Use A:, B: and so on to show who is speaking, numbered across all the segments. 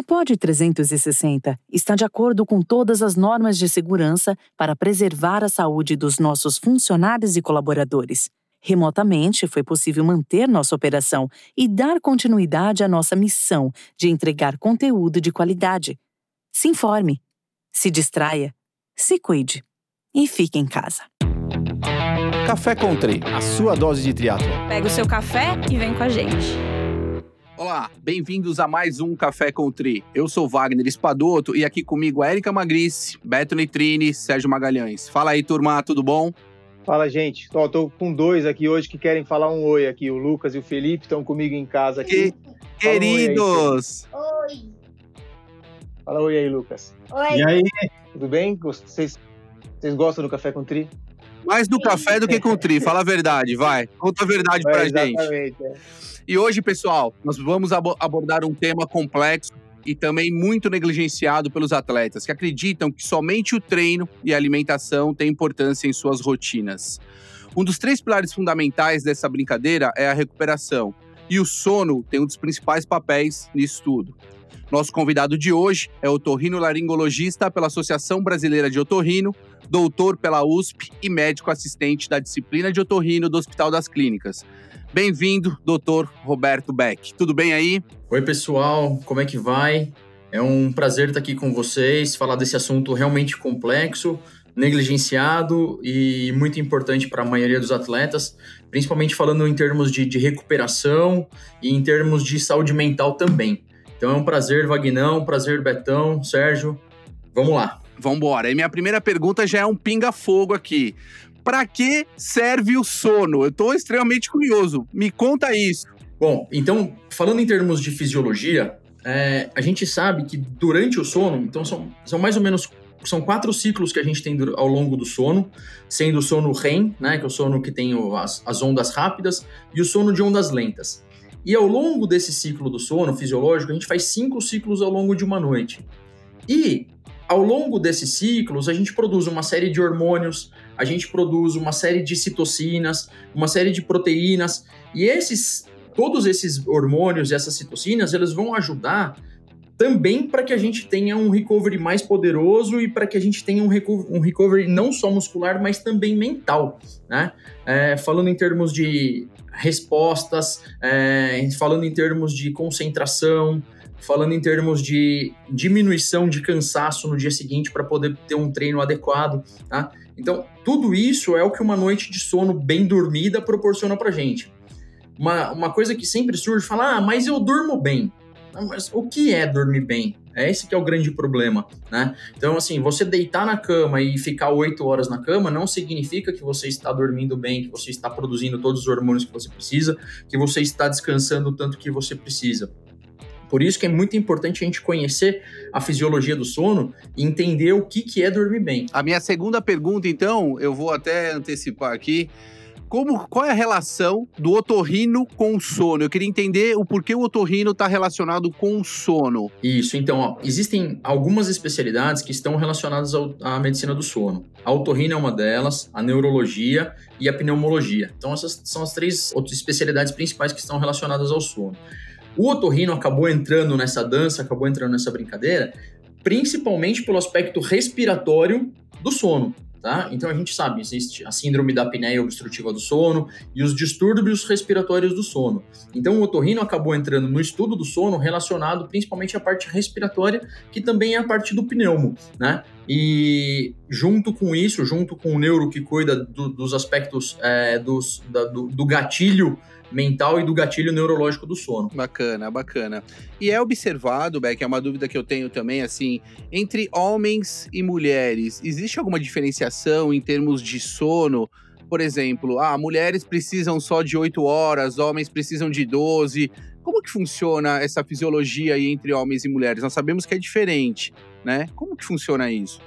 A: A POD 360 está de acordo com todas as normas de segurança para preservar a saúde dos nossos funcionários e colaboradores. Remotamente, foi possível manter nossa operação e dar continuidade à nossa missão de entregar conteúdo de qualidade. Se informe, se distraia, se cuide e fique em casa.
B: Café Country, a sua dose de triatlo.
C: Pega o seu café e vem com a gente.
D: Olá, bem-vindos a mais um Café com Tri. Eu sou Wagner Espadoto e aqui comigo a Erika Magrice, Beto Nitrini, Sérgio Magalhães. Fala aí, turma, tudo bom?
E: Fala, gente. Tô, tô, com dois aqui hoje que querem falar um oi aqui. O Lucas e o Felipe estão comigo em casa aqui. Que...
D: Queridos!
E: Um oi, oi. Fala oi aí, Lucas.
F: Oi.
E: E aí? Tudo bem? Vocês, vocês gostam do Café com Tri?
D: Mais do café do que com tri, fala a verdade, vai. Conta a verdade é, pra
E: exatamente,
D: gente. E hoje, pessoal, nós vamos abordar um tema complexo e também muito negligenciado pelos atletas, que acreditam que somente o treino e a alimentação têm importância em suas rotinas. Um dos três pilares fundamentais dessa brincadeira é a recuperação, e o sono tem um dos principais papéis nisso tudo. Nosso convidado de hoje é otorrino-laringologista pela Associação Brasileira de Otorrino, doutor pela USP e médico assistente da disciplina de otorrino do Hospital das Clínicas. Bem-vindo, doutor Roberto Beck. Tudo bem aí?
G: Oi, pessoal, como é que vai? É um prazer estar aqui com vocês, falar desse assunto realmente complexo, negligenciado e muito importante para a maioria dos atletas, principalmente falando em termos de, de, recuperação e em termos de saúde mental também. Então é um prazer, Vagnão, prazer, Betão, Sérgio. Vamos lá.
D: Vamos embora. E minha primeira pergunta já é um pinga-fogo aqui. Para que serve o sono? Eu estou extremamente curioso. Me conta isso.
G: Bom, então, falando em termos de fisiologia, é, a gente sabe que durante o sono, então são, são mais ou menos são quatro ciclos que a gente tem ao longo do sono, sendo o sono REM, né, que é o sono que tem as, as ondas rápidas, e o sono de ondas lentas. E ao longo desse ciclo do sono fisiológico, a gente faz cinco ciclos ao longo de uma noite. E ao longo desses ciclos, a gente produz uma série de hormônios, a gente produz uma série de citocinas, uma série de proteínas, e esses todos esses hormônios e essas citocinas, eles vão ajudar também para que a gente tenha um recovery mais poderoso e para que a gente tenha um, recovery, um recovery não só muscular, mas também mental, né? É, falando em termos de respostas, é, falando em termos de concentração, falando em termos de diminuição de cansaço no dia seguinte para poder ter um treino adequado, tá? Então, tudo isso é o que uma noite de sono bem dormida proporciona para gente. Uma, uma coisa que sempre surge, fala, ah, mas eu durmo bem. mas o que é dormir bem? É esse que é o grande problema, né? Então, assim, você deitar na cama e ficar oito horas na cama não significa que você está dormindo bem, que você está produzindo todos os hormônios que você precisa, que você está descansando o tanto que você precisa. Por isso que é muito importante a gente conhecer a fisiologia do sono e entender o que, que é dormir bem.
D: A minha segunda pergunta, então, eu vou até antecipar aqui. Como, qual é a relação do otorrino com o sono? Eu queria entender o porquê o otorrino está relacionado com o sono.
G: Isso, então, ó, existem algumas especialidades que estão relacionadas ao, à medicina do sono. A otorrino é uma delas, a neurologia e a pneumologia. Então, essas são as três outras especialidades principais que estão relacionadas ao sono. O otorrino acabou entrando nessa dança, acabou entrando nessa brincadeira, principalmente pelo aspecto respiratório do sono. Tá? Então a gente sabe, existe a síndrome da apneia obstrutiva do sono e os distúrbios respiratórios do sono. Então o otorrino acabou entrando no estudo do sono relacionado principalmente à parte respiratória, que também é a parte do pneumo, né? E junto com isso, junto com o neuro que cuida do, dos aspectos é, dos, da, do, do gatilho mental e do gatilho neurológico do sono.
D: Bacana, bacana. E é observado, Beck, é uma dúvida que eu tenho também, assim, entre homens e mulheres, existe alguma diferenciação em termos de sono? Por exemplo, ah, mulheres precisam só de 8 horas, homens precisam de 12. Como que funciona essa fisiologia aí entre homens e mulheres? Nós sabemos que é diferente, né? Como que funciona isso?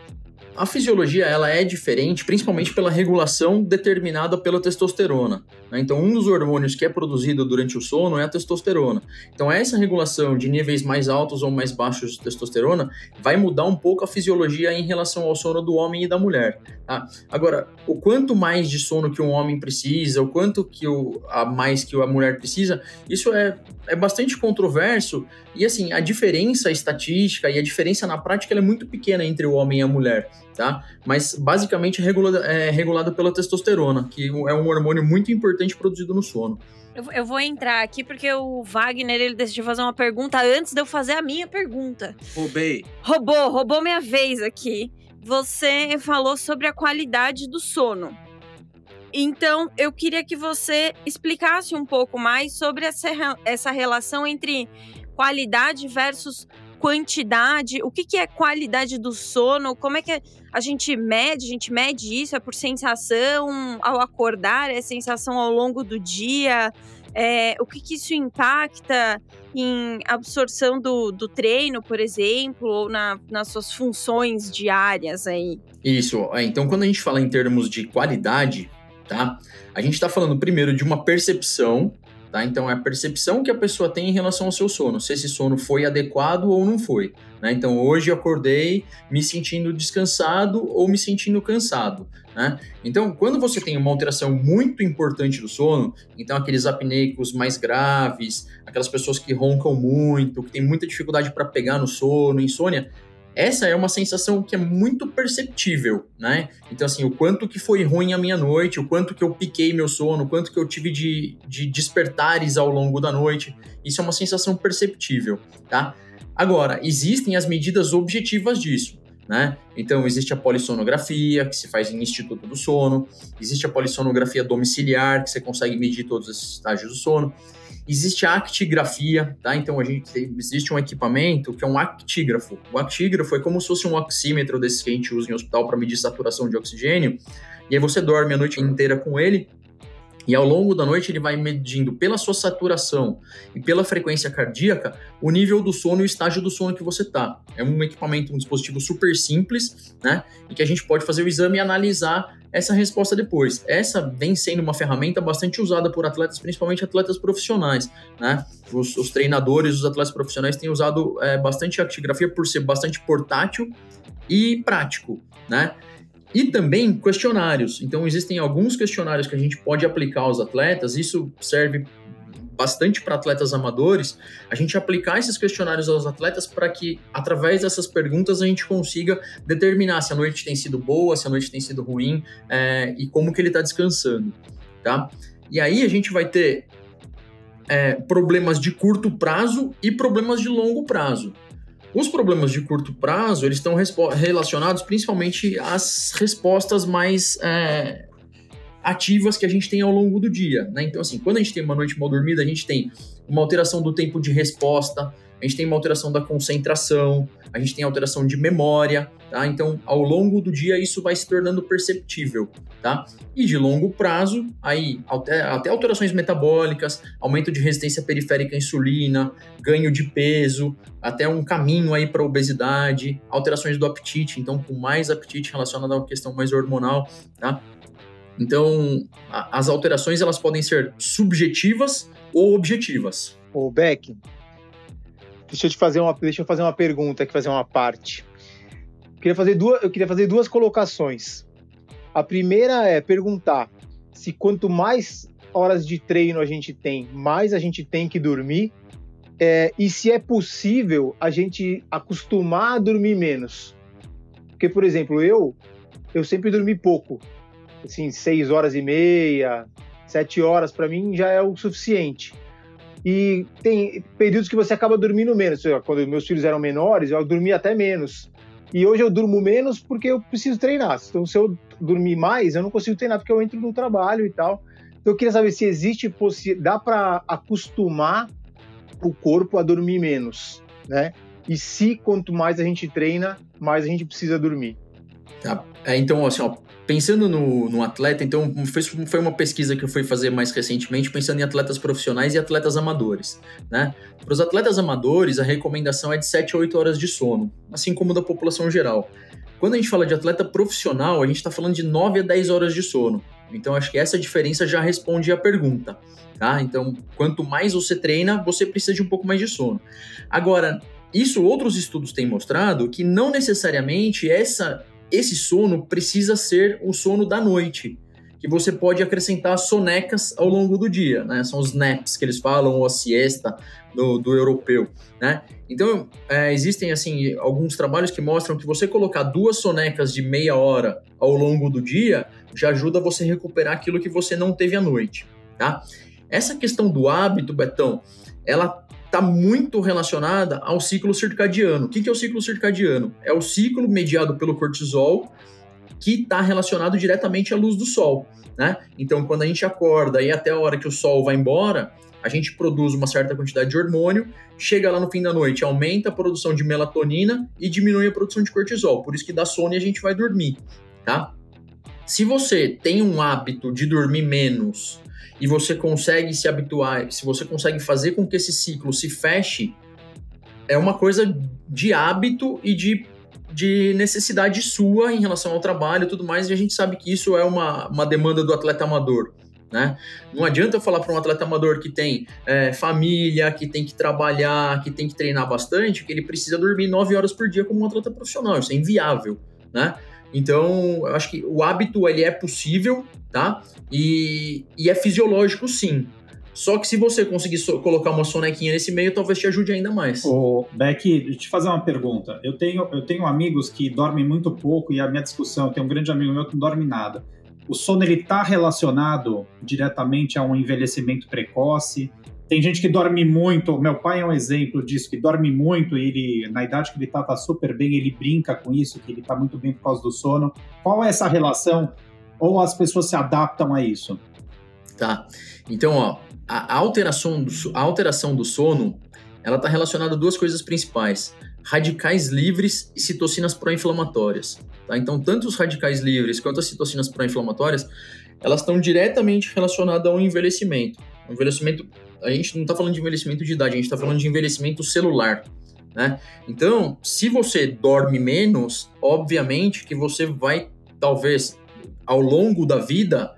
G: A fisiologia ela é diferente, principalmente pela regulação determinada pela testosterona. Né? Então, um dos hormônios que é produzido durante o sono é a testosterona. Então, essa regulação de níveis mais altos ou mais baixos de testosterona vai mudar um pouco a fisiologia em relação ao sono do homem e da mulher. Tá? Agora, o quanto mais de sono que um homem precisa, o quanto que o, a mais que a mulher precisa, isso é, é bastante controverso. E assim, a diferença estatística e a diferença na prática é muito pequena entre o homem e a mulher, tá? Mas basicamente é regulada, é regulada pela testosterona, que é um hormônio muito importante produzido no sono.
C: Eu, eu, vou entrar aqui porque o Wagner ele decidiu fazer uma pergunta antes de eu fazer a minha pergunta.
D: Roubei.
C: Roubou, roubou minha vez aqui você falou sobre a qualidade do sono. Então, eu queria que você explicasse um pouco mais sobre essa, essa relação entre qualidade versus quantidade. O que, que é qualidade do sono? Como é que a gente mede? A gente mede isso? É por sensação ao acordar? É sensação ao longo do dia? É, o que, que isso impacta em absorção do, do treino, por exemplo, ou na, nas suas funções diárias aí?
G: Isso. Então, quando a gente fala em termos de qualidade, tá? A gente está falando primeiro de uma percepção, tá? Então, é a percepção que a pessoa tem em relação ao seu sono, se esse sono foi adequado ou não foi. Né? Então, hoje eu acordei me sentindo descansado ou me sentindo cansado. Né? Então, quando você tem uma alteração muito importante do sono, então aqueles apneicos mais graves, aquelas pessoas que roncam muito, que têm muita dificuldade para pegar no sono, insônia, essa é uma sensação que é muito perceptível, né? Então, assim, o quanto que foi ruim a minha noite, o quanto que eu piquei meu sono, o quanto que eu tive de, de despertares ao longo da noite, isso é uma sensação perceptível, tá? Agora, existem as medidas objetivas disso né? Então, existe a polissonografia, que se faz em Instituto do Sono, existe a polissonografia domiciliar, que você consegue medir todos esses estágios do sono. Existe a actigrafia, tá? Então, a gente tem, existe um equipamento que é um actígrafo. O actígrafo é como se fosse um oxímetro desses que a gente usa em hospital para medir saturação de oxigênio. E aí você dorme a noite inteira com ele e ao longo da noite ele vai medindo pela sua saturação e pela frequência cardíaca o nível do sono e o estágio do sono que você está. É um equipamento, um dispositivo super simples, né? E que a gente pode fazer o exame e analisar essa resposta depois. Essa vem sendo uma ferramenta bastante usada por atletas, principalmente atletas profissionais, né? Os, os treinadores, os atletas profissionais têm usado é, bastante a por ser bastante portátil e prático, né? E também questionários. Então, existem alguns questionários que a gente pode aplicar aos atletas, isso serve bastante para atletas amadores, a gente aplicar esses questionários aos atletas para que, através dessas perguntas, a gente consiga determinar se a noite tem sido boa, se a noite tem sido ruim é, e como que ele está descansando, tá? E aí a gente vai ter é, problemas de curto prazo e problemas de longo prazo. Os problemas de curto prazo, eles estão relacionados principalmente às respostas mais é, ativas que a gente tem ao longo do dia, né? Então, assim, quando a gente tem uma noite mal dormida, a gente tem uma alteração do tempo de resposta, a gente tem uma alteração da concentração, a gente tem alteração de memória, tá? Então, ao longo do dia, isso vai se tornando perceptível, tá? E de longo prazo, aí, até, até alterações metabólicas, aumento de resistência periférica à insulina, ganho de peso, até um caminho aí para obesidade, alterações do apetite, então, com mais apetite relacionado a uma questão mais hormonal, tá? Então, a, as alterações, elas podem ser subjetivas ou objetivas.
E: O Beck, Deixa eu te fazer uma, deixa eu fazer uma pergunta aqui, fazer uma parte. Queria fazer duas, eu queria fazer duas colocações. A primeira é perguntar se quanto mais horas de treino a gente tem, mais a gente tem que dormir. É, e se é possível a gente acostumar a dormir menos. Porque, por exemplo, eu eu sempre dormi pouco. Assim, seis horas e meia, sete horas, para mim já é o suficiente. E tem períodos que você acaba dormindo menos. Quando meus filhos eram menores, eu dormia até menos. E hoje eu durmo menos porque eu preciso treinar. Então, se eu dormir mais, eu não consigo treinar porque eu entro no trabalho e tal. Então, eu queria saber se existe dá para acostumar o corpo a dormir menos, né? E se quanto mais a gente treina, mais a gente precisa dormir.
G: Tá. É, então, assim, ó, pensando no, no atleta, então foi, foi uma pesquisa que eu fui fazer mais recentemente, pensando em atletas profissionais e atletas amadores. Né? Para os atletas amadores, a recomendação é de 7 a 8 horas de sono, assim como da população geral. Quando a gente fala de atleta profissional, a gente está falando de 9 a 10 horas de sono. Então, acho que essa diferença já responde à pergunta. Tá? Então, quanto mais você treina, você precisa de um pouco mais de sono. Agora, isso outros estudos têm mostrado que não necessariamente essa esse sono precisa ser o sono da noite, que você pode acrescentar sonecas ao longo do dia, né? São os naps que eles falam, ou a siesta do, do europeu, né? Então, é, existem, assim, alguns trabalhos que mostram que você colocar duas sonecas de meia hora ao longo do dia já ajuda você a recuperar aquilo que você não teve à noite, tá? Essa questão do hábito, Betão, ela está muito relacionada ao ciclo circadiano. O que, que é o ciclo circadiano? É o ciclo mediado pelo cortisol que está relacionado diretamente à luz do sol. Né? Então, quando a gente acorda e até a hora que o sol vai embora, a gente produz uma certa quantidade de hormônio, chega lá no fim da noite, aumenta a produção de melatonina e diminui a produção de cortisol. Por isso que dá sono e a gente vai dormir, tá? Se você tem um hábito de dormir menos e você consegue se habituar, se você consegue fazer com que esse ciclo se feche, é uma coisa de hábito e de, de necessidade sua em relação ao trabalho e tudo mais, e a gente sabe que isso é uma, uma demanda do atleta amador. Né? Não adianta eu falar para um atleta amador que tem é, família, que tem que trabalhar, que tem que treinar bastante, que ele precisa dormir nove horas por dia como um atleta profissional. Isso é inviável, né? Então, eu acho que o hábito ele é possível, tá? E, e é fisiológico, sim. Só que se você conseguir so colocar uma sonequinha nesse meio, talvez te ajude ainda mais.
F: Ô, Beck, deixa eu te fazer uma pergunta. Eu tenho, eu tenho amigos que dormem muito pouco e a minha discussão, tenho um grande amigo meu que não dorme nada. O sono ele está relacionado diretamente a um envelhecimento precoce? Tem gente que dorme muito, meu pai é um exemplo disso, que dorme muito e ele, na idade que ele tá, tá super bem, ele brinca com isso, que ele tá muito bem por causa do sono. Qual é essa relação? Ou as pessoas se adaptam a isso?
G: Tá. Então, ó, a alteração do, a alteração do sono, ela tá relacionada a duas coisas principais: radicais livres e citocinas pró-inflamatórias. Tá? Então, tanto os radicais livres quanto as citocinas pró-inflamatórias, elas estão diretamente relacionadas ao envelhecimento. O envelhecimento a gente não está falando de envelhecimento de idade, a gente está falando de envelhecimento celular. Né? Então, se você dorme menos, obviamente que você vai, talvez, ao longo da vida,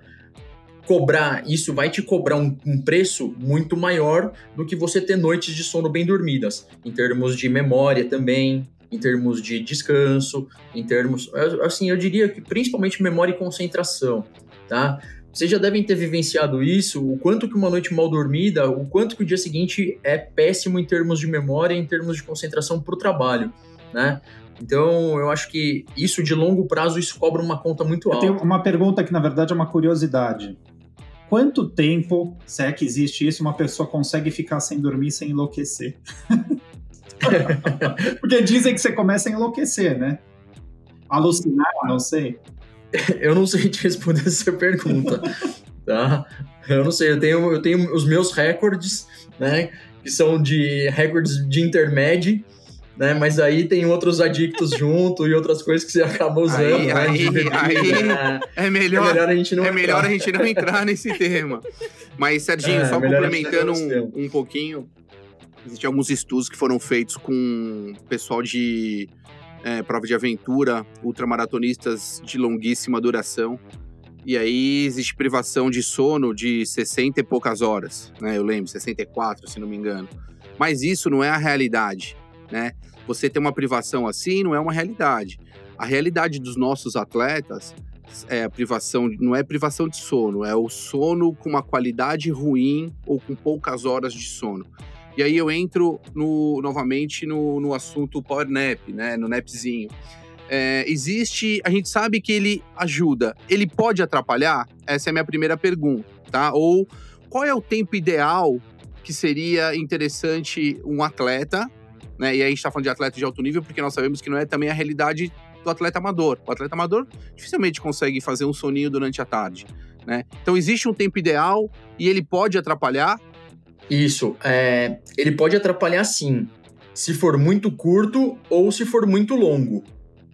G: cobrar, isso vai te cobrar um, um, preço muito maior do que você ter noites de sono bem dormidas, em termos de memória também, em termos de descanso, em termos, assim, eu diria que principalmente memória e concentração, tá? Vocês já devem ter vivenciado isso, o quanto que uma noite mal dormida, o quanto que o dia seguinte é péssimo em termos de memória, em termos de concentração para o trabalho, né? Então, eu acho que isso de longo prazo, isso cobra uma conta muito alta.
F: Eu tenho uma pergunta que, na verdade, é uma curiosidade. Quanto tempo, se é que existe isso, uma pessoa consegue ficar sem dormir sem enlouquecer? Porque dizem que você começa a enlouquecer, né? Alucinar, não sei.
G: Eu não sei te responder essa pergunta, tá? Eu não sei, eu tenho, eu tenho os meus recordes, né? Que são de recordes de intermédio, né? Mas aí tem outros adictos junto e outras coisas que você acaba usando. Aí,
D: né? aí, aí né? é, melhor, é melhor a gente não é entrar. melhor a gente não entrar nesse tema. Mas, Serginho, é, só complementando um, um pouquinho, existem alguns estudos que foram feitos com pessoal de é, prova de aventura, ultramaratonistas de longuíssima duração. E aí existe privação de sono de 60 e poucas horas, né? Eu lembro, 64, se não me engano. Mas isso não é a realidade, né? Você ter uma privação assim não é uma realidade. A realidade dos nossos atletas é a privação, não é privação de sono, é o sono com uma qualidade ruim ou com poucas horas de sono. E aí eu entro no, novamente no, no assunto Power Nap, né? No napzinho. É, existe, a gente sabe que ele ajuda. Ele pode atrapalhar? Essa é a minha primeira pergunta, tá? Ou qual é o tempo ideal que seria interessante um atleta, né? E aí a gente está falando de atleta de alto nível, porque nós sabemos que não é também a realidade do atleta amador. O atleta amador dificilmente consegue fazer um soninho durante a tarde, né? Então existe um tempo ideal e ele pode atrapalhar
G: isso. É, ele pode atrapalhar sim, se for muito curto ou se for muito longo.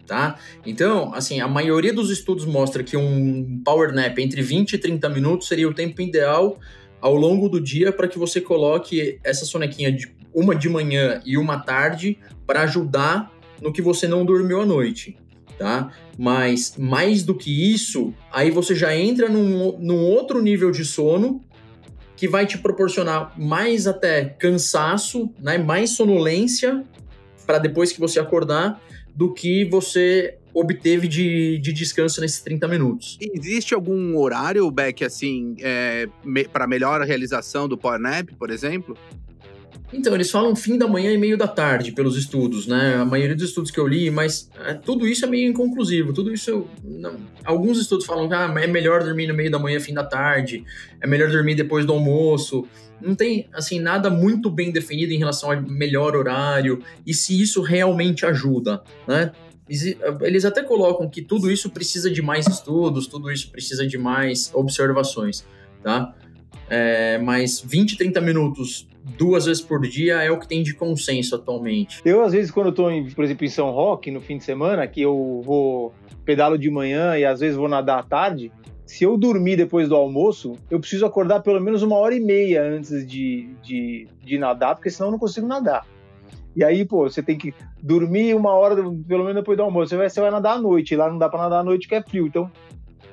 G: Tá? Então, assim, a maioria dos estudos mostra que um power nap entre 20 e 30 minutos seria o tempo ideal ao longo do dia para que você coloque essa sonequinha de uma de manhã e uma tarde para ajudar no que você não dormiu à noite, tá? Mas mais do que isso, aí você já entra num, num outro nível de sono que vai te proporcionar mais até cansaço, né, mais sonolência para depois que você acordar, do que você obteve de, de descanso nesses 30 minutos.
D: Existe algum horário, Beck, assim, é, me, para melhor realização do Power Nap, por exemplo?
G: Então, eles falam fim da manhã e meio da tarde pelos estudos, né? A maioria dos estudos que eu li, mas é, tudo isso é meio inconclusivo. Tudo isso. Não, alguns estudos falam que ah, é melhor dormir no meio da manhã, fim da tarde, é melhor dormir depois do almoço. Não tem, assim, nada muito bem definido em relação ao melhor horário e se isso realmente ajuda, né? Eles até colocam que tudo isso precisa de mais estudos, tudo isso precisa de mais observações, tá? É, mas 20, 30 minutos duas vezes por dia é o que tem de consenso atualmente.
E: Eu, às vezes, quando eu em, por exemplo, em São Roque, no fim de semana, que eu vou pedalo de manhã e às vezes vou nadar à tarde, se eu dormir depois do almoço, eu preciso acordar pelo menos uma hora e meia antes de, de, de nadar, porque senão eu não consigo nadar. E aí, pô, você tem que dormir uma hora, pelo menos depois do almoço. Você vai, você vai nadar à noite, lá não dá para nadar à noite que é frio. Então,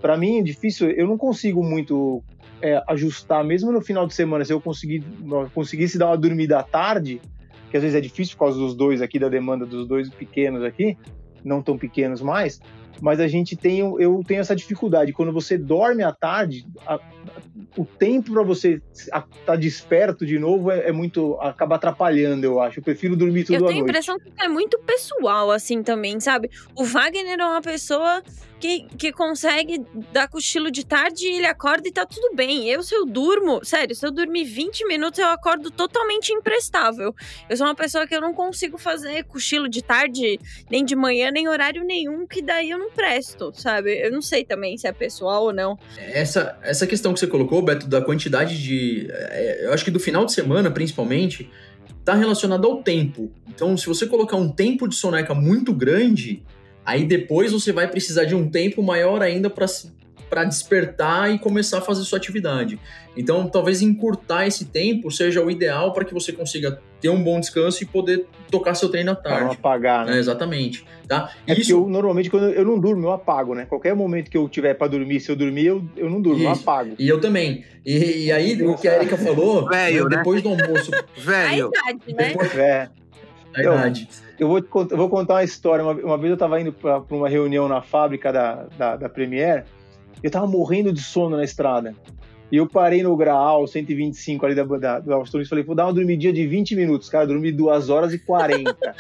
E: para mim é difícil, eu não consigo muito é, ajustar, mesmo no final de semana, se eu conseguir, conseguisse dar uma dormida à tarde, que às vezes é difícil por causa dos dois aqui, da demanda dos dois pequenos aqui, não tão pequenos mais, mas a gente tem, eu tenho essa dificuldade. Quando você dorme à tarde, a, o tempo para você estar tá desperto de novo é, é, muito. acaba atrapalhando, eu acho. Eu prefiro dormir tudo à noite.
C: Eu tenho a impressão que é muito pessoal, assim, também, sabe? O Wagner é uma pessoa que, que consegue dar cochilo de tarde e ele acorda e tá tudo bem. Eu, se eu durmo, sério, se eu dormir 20 minutos, eu acordo totalmente imprestável. Eu sou uma pessoa que eu não consigo fazer cochilo de tarde, nem de manhã, nem horário nenhum, que daí eu não presto, sabe? Eu não sei também se é pessoal ou não.
G: Essa, essa questão que você colocou, Beto, da quantidade de. É, eu acho que do final de semana, principalmente, tá relacionado ao tempo. Então, se você colocar um tempo de soneca muito grande Aí depois você vai precisar de um tempo maior ainda para despertar e começar a fazer sua atividade. Então, talvez encurtar esse tempo seja o ideal para que você consiga ter um bom descanso e poder tocar seu treino à tarde. Para
E: não apagar, né?
G: É, exatamente. Tá?
E: É Isso... eu, normalmente, quando eu não durmo, eu apago, né? Qualquer momento que eu tiver para dormir, se eu dormir, eu, eu não durmo, Isso. eu apago.
G: E eu também. E, e aí, o que a Erika falou,
D: Velho,
G: né? depois do almoço...
D: Velho.
C: A idade, né?
G: Depois... É. A idade.
E: Eu, eu vou, eu vou contar uma história. Uma, uma vez eu estava indo para uma reunião na fábrica da, da, da Premiere, eu estava morrendo de sono na estrada. E eu parei no Graal 125 ali da, da, do Austin e falei, vou dar uma dormidinha de 20 minutos. Cara, eu dormi 2 horas e 40.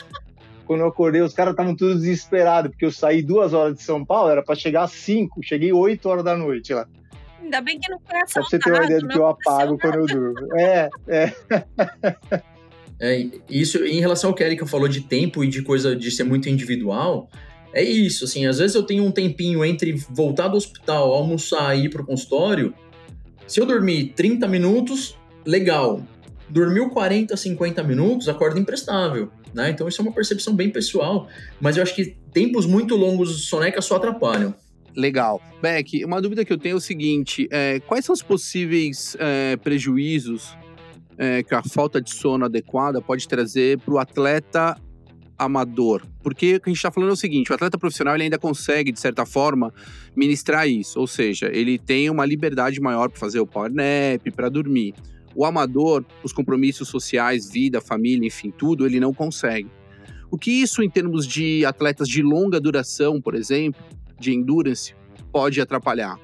E: Quando eu acordei, os caras estavam todos desesperados, porque eu saí 2 horas de São Paulo, era para chegar às 5, cheguei 8 horas da noite lá.
C: Ainda bem que não foi Só
E: pra você ter uma ideia do que eu apago quando eu durmo. É, é.
G: É, isso em relação ao que a Erika falou de tempo e de coisa de ser muito individual, é isso, assim, às vezes eu tenho um tempinho entre voltar do hospital, almoçar e ir pro consultório. Se eu dormir 30 minutos, legal. Dormiu 40, 50 minutos, acorda imprestável, né? Então isso é uma percepção bem pessoal, mas eu acho que tempos muito longos de soneca só atrapalham.
D: Legal. Beck, uma dúvida que eu tenho é o seguinte: é, quais são os possíveis é, prejuízos é, que a falta de sono adequada pode trazer para o atleta amador. Porque o que a gente está falando é o seguinte: o atleta profissional ele ainda consegue, de certa forma, ministrar isso. Ou seja, ele tem uma liberdade maior para fazer o power nap, para dormir. O amador, os compromissos sociais, vida, família, enfim, tudo, ele não consegue. O que isso, em termos de atletas de longa duração, por exemplo, de endurance, pode atrapalhar?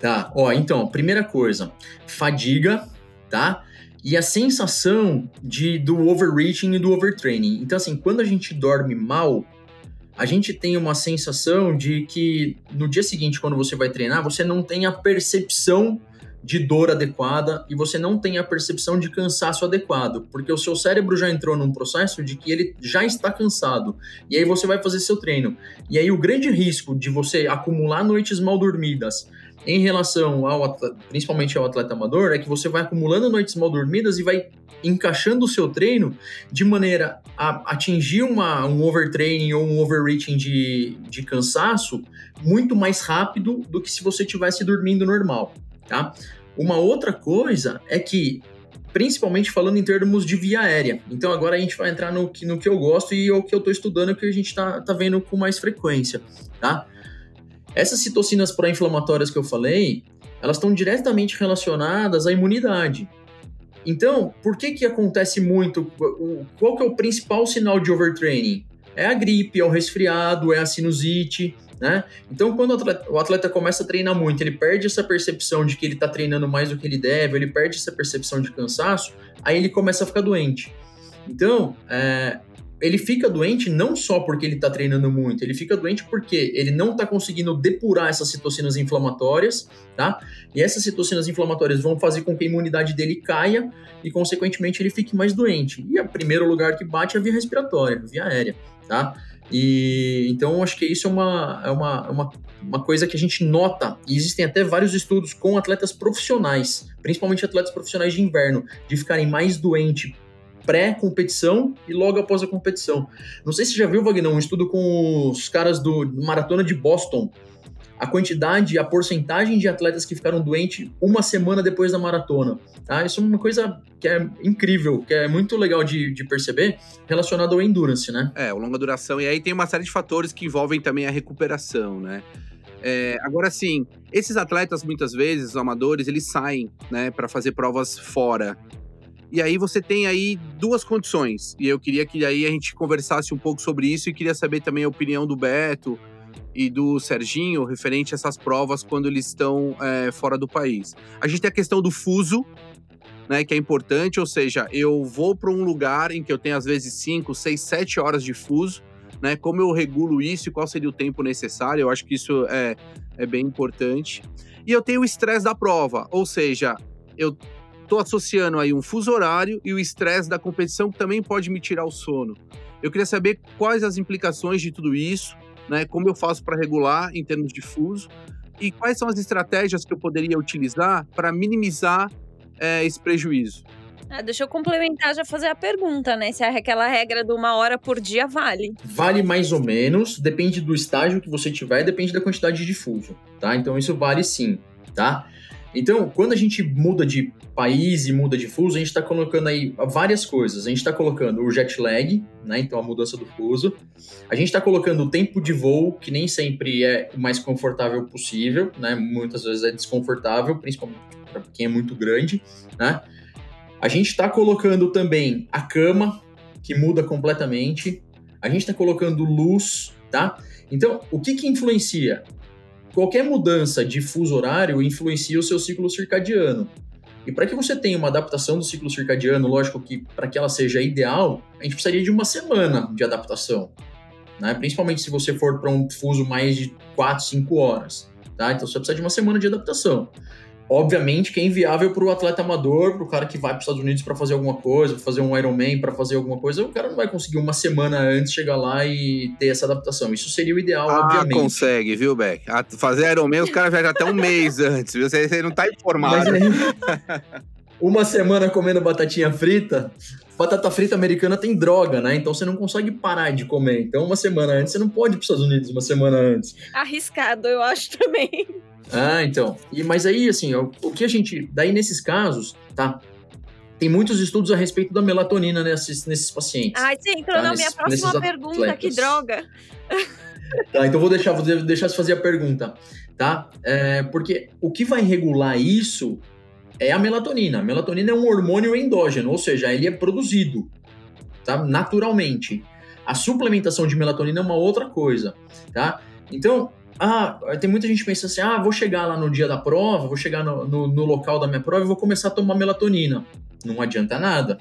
G: Tá, ó, então, primeira coisa, fadiga, tá? E a sensação de do overreaching e do overtraining. Então, assim, quando a gente dorme mal, a gente tem uma sensação de que no dia seguinte, quando você vai treinar, você não tem a percepção de dor adequada e você não tem a percepção de cansaço adequado, porque o seu cérebro já entrou num processo de que ele já está cansado. E aí você vai fazer seu treino. E aí o grande risco de você acumular noites mal dormidas em relação ao atleta, principalmente ao atleta amador, é que você vai acumulando noites mal dormidas e vai encaixando o seu treino de maneira a atingir uma, um overtraining ou um overreaching de, de cansaço muito mais rápido do que se você estivesse dormindo normal, tá? Uma outra coisa é que, principalmente falando em termos de via aérea, então agora a gente vai entrar no que, no que eu gosto e o que eu estou estudando, que a gente está tá vendo com mais frequência, tá? Essas citocinas pró-inflamatórias que eu falei, elas estão diretamente relacionadas à imunidade. Então, por que que acontece muito? Qual que é o principal sinal de overtraining? É a gripe, é o resfriado, é a sinusite, né? Então, quando o atleta, o atleta, começa a treinar muito, ele perde essa percepção de que ele está treinando mais do que ele deve, ele perde essa percepção de cansaço, aí ele começa a ficar doente. Então, é, ele fica doente não só porque ele está treinando muito, ele fica doente porque ele não está conseguindo depurar essas citocinas inflamatórias, tá? E essas citocinas inflamatórias vão fazer com que a imunidade dele caia e, consequentemente, ele fique mais doente. E o primeiro lugar que bate é a via respiratória, a via aérea, tá? E então acho que isso é uma, é uma, uma, uma coisa que a gente nota, e existem até vários estudos com atletas profissionais, principalmente atletas profissionais de inverno, de ficarem mais doentes pré-competição e logo após a competição. Não sei se você já viu, Wagner, um estudo com os caras do Maratona de Boston. A quantidade, a porcentagem de atletas que ficaram doentes uma semana depois da maratona. Tá? Isso é uma coisa que é incrível, que é muito legal de, de perceber, relacionado ao endurance, né?
D: É, o longa duração. E aí tem uma série de fatores que envolvem também a recuperação, né? É, agora sim, esses atletas muitas vezes, os amadores, eles saem, né, para fazer provas fora. E aí você tem aí duas condições. E eu queria que aí a gente conversasse um pouco sobre isso e queria saber também a opinião do Beto e do Serginho referente a essas provas quando eles estão é, fora do país. A gente tem a questão do fuso, né, que é importante, ou seja, eu vou para um lugar em que eu tenho às vezes 5, 6, 7 horas de fuso, né, como eu regulo isso e qual seria o tempo necessário, eu acho que isso é, é bem importante. E eu tenho o estresse da prova, ou seja, eu Estou associando aí um fuso horário e o estresse da competição que também pode me tirar o sono. Eu queria saber quais as implicações de tudo isso, né? Como eu faço para regular em termos de fuso e quais são as estratégias que eu poderia utilizar para minimizar é, esse prejuízo.
C: Ah, deixa eu complementar já fazer a pergunta, né? Se aquela regra de uma hora por dia vale.
G: Vale mais ou menos, depende do estágio que você tiver, depende da quantidade de fuso, tá? Então isso vale sim, tá? Então, quando a gente muda de país e muda de fuso, a gente está colocando aí várias coisas. A gente está colocando o jet lag, né? Então a mudança do fuso. A gente está colocando o tempo de voo, que nem sempre é o mais confortável possível, né? Muitas vezes é desconfortável, principalmente para quem é muito grande, né? A gente está colocando também a cama, que muda completamente. A gente está colocando luz, tá? Então, o que que influencia? Qualquer mudança de fuso horário influencia o seu ciclo circadiano. E para que você tenha uma adaptação do ciclo circadiano, lógico que para que ela seja ideal, a gente precisaria de uma semana de adaptação. Né? Principalmente se você for para um fuso mais de 4, 5 horas. Tá? Então você precisa de uma semana de adaptação. Obviamente que é inviável para o atleta amador, para o cara que vai para os Estados Unidos para fazer alguma coisa, fazer um Ironman, para fazer alguma coisa, o cara não vai conseguir uma semana antes chegar lá e ter essa adaptação. Isso seria o ideal,
D: ah,
G: obviamente.
D: consegue, viu, Beck? A fazer Ironman, os caras viajam até um mês antes, viu? Você, você não está informado. Aí,
G: uma semana comendo batatinha frita, batata frita americana tem droga, né? Então você não consegue parar de comer. Então, uma semana antes, você não pode ir para os Estados Unidos uma semana antes.
C: Arriscado, eu acho também.
G: Ah, então. E, mas aí, assim, o, o que a gente. Daí, nesses casos, tá? Tem muitos estudos a respeito da melatonina nesses, nesses pacientes.
C: Ai, você entrou tá? na nesses, minha próxima pergunta, atletas. que droga.
G: Tá, então vou deixar, vou deixar você fazer a pergunta, tá? É, porque o que vai regular isso é a melatonina. A melatonina é um hormônio endógeno, ou seja, ele é produzido, tá? Naturalmente. A suplementação de melatonina é uma outra coisa, tá? Então, ah, tem muita gente que pensa assim: ah, vou chegar lá no dia da prova, vou chegar no, no, no local da minha prova e vou começar a tomar melatonina. Não adianta nada.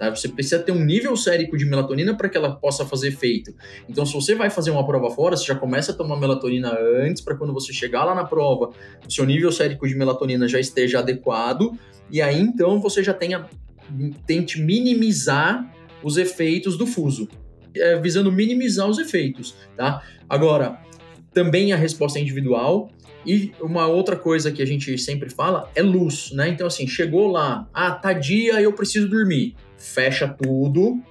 G: Tá? Você precisa ter um nível sérico de melatonina para que ela possa fazer efeito. Então, se você vai fazer uma prova fora, você já começa a tomar melatonina antes, para quando você chegar lá na prova, o seu nível sérico de melatonina já esteja adequado, e aí então você já tenha, tente minimizar os efeitos do fuso, é, visando minimizar os efeitos. Tá? Agora, também a resposta é individual. E uma outra coisa que a gente sempre fala é luz, né? Então, assim, chegou lá, ah, tá dia, eu preciso dormir. Fecha tudo,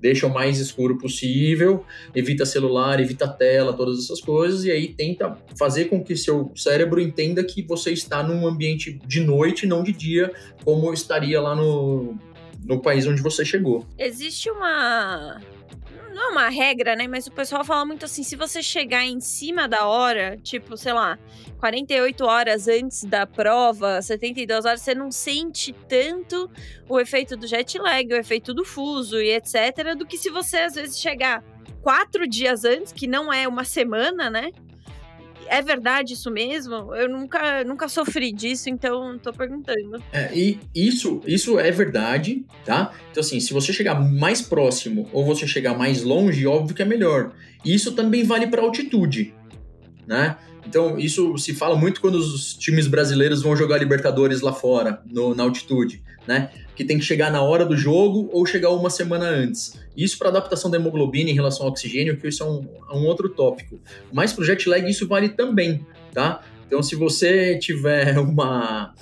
G: deixa o mais escuro possível, evita celular, evita tela, todas essas coisas, e aí tenta fazer com que seu cérebro entenda que você está num ambiente de noite, não de dia, como estaria lá no, no país onde você chegou.
C: Existe uma não é uma regra, né? Mas o pessoal fala muito assim: se você chegar em cima da hora, tipo, sei lá, 48 horas antes da prova, 72 horas, você não sente tanto o efeito do jet lag, o efeito do fuso e etc., do que se você às vezes chegar quatro dias antes, que não é uma semana, né? É verdade isso mesmo? Eu nunca, nunca sofri disso, então tô perguntando.
G: É, e isso, isso é verdade, tá? Então, assim, se você chegar mais próximo ou você chegar mais longe, óbvio que é melhor. Isso também vale para altitude, né? Então, isso se fala muito quando os times brasileiros vão jogar Libertadores lá fora, no, na altitude, né? Que tem que chegar na hora do jogo ou chegar uma semana antes. Isso para adaptação da hemoglobina em relação ao oxigênio, que isso é um, é um outro tópico. Mas para o jet lag isso vale também, tá? Então, se você tiver uma,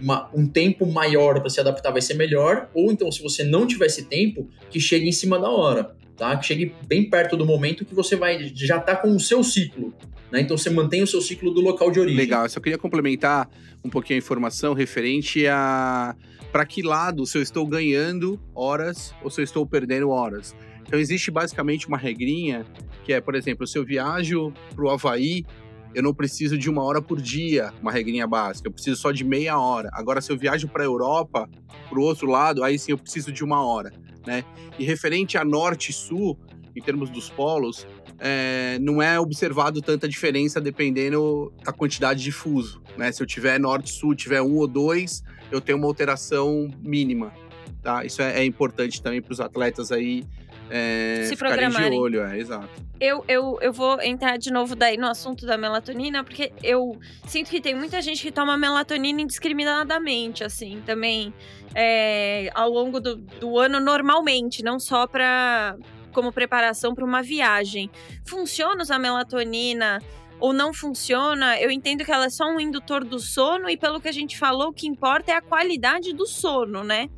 G: uma, um tempo maior para se adaptar, vai ser melhor. Ou então, se você não tiver esse tempo, que chegue em cima da hora, tá? Que chegue bem perto do momento que você vai já tá com o seu ciclo. Né? Então você mantém o seu ciclo do local de origem.
D: Legal, eu só queria complementar um pouquinho a informação referente a para que lado se eu estou ganhando horas ou se eu estou perdendo horas. Então existe basicamente uma regrinha que é, por exemplo, se eu viajo para o Havaí, eu não preciso de uma hora por dia, uma regrinha básica, eu preciso só de meia hora. Agora, se eu viajo para a Europa, para o outro lado, aí sim eu preciso de uma hora. Né? E referente a norte e sul, em termos dos polos, é, não é observado tanta diferença dependendo da quantidade de fuso. Né? Se eu tiver norte-sul, tiver um ou dois, eu tenho uma alteração mínima. Tá? Isso é, é importante também para os atletas aí é,
C: Se
D: ficarem de
C: programarem.
D: olho, é, exato.
C: Eu, eu, eu vou entrar de novo daí no assunto da melatonina, porque eu sinto que tem muita gente que toma melatonina indiscriminadamente, assim, também é, ao longo do, do ano normalmente, não só para como preparação para uma viagem. Funciona usar melatonina ou não funciona? Eu entendo que ela é só um indutor do sono e pelo que a gente falou, o que importa é a qualidade do sono, né?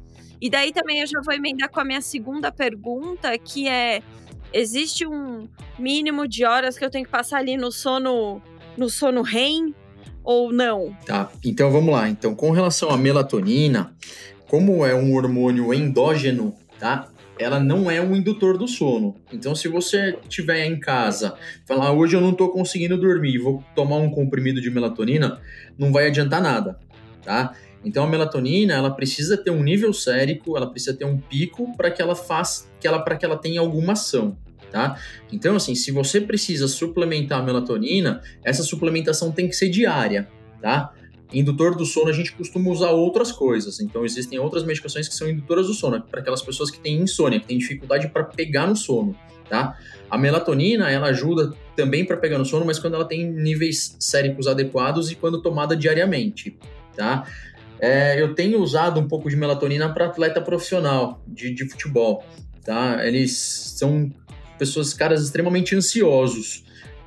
C: E daí também eu já vou emendar com a minha segunda pergunta, que é: existe um mínimo de horas que eu tenho que passar ali no sono no sono REM ou não?
G: Tá, então vamos lá. Então, com relação à melatonina, como é um hormônio endógeno, tá? Ela não é um indutor do sono. Então, se você tiver em casa, falar "Ah, hoje eu não tô conseguindo dormir, vou tomar um comprimido de melatonina, não vai adiantar nada, tá? Então a melatonina, ela precisa ter um nível sérico, ela precisa ter um pico para que ela faça, que ela para que ela tenha alguma ação, tá? Então assim, se você precisa suplementar a melatonina, essa suplementação tem que ser diária, tá? Indutor do sono, a gente costuma usar outras coisas. Então, existem outras medicações que são indutoras do sono, para aquelas pessoas que têm insônia, que têm dificuldade para pegar no sono, tá? A melatonina, ela ajuda também para pegar no sono, mas quando ela tem níveis séricos adequados e quando tomada diariamente, tá? É, eu tenho usado um pouco de melatonina para atleta profissional de, de futebol, tá? Eles são pessoas, caras extremamente ansiosos.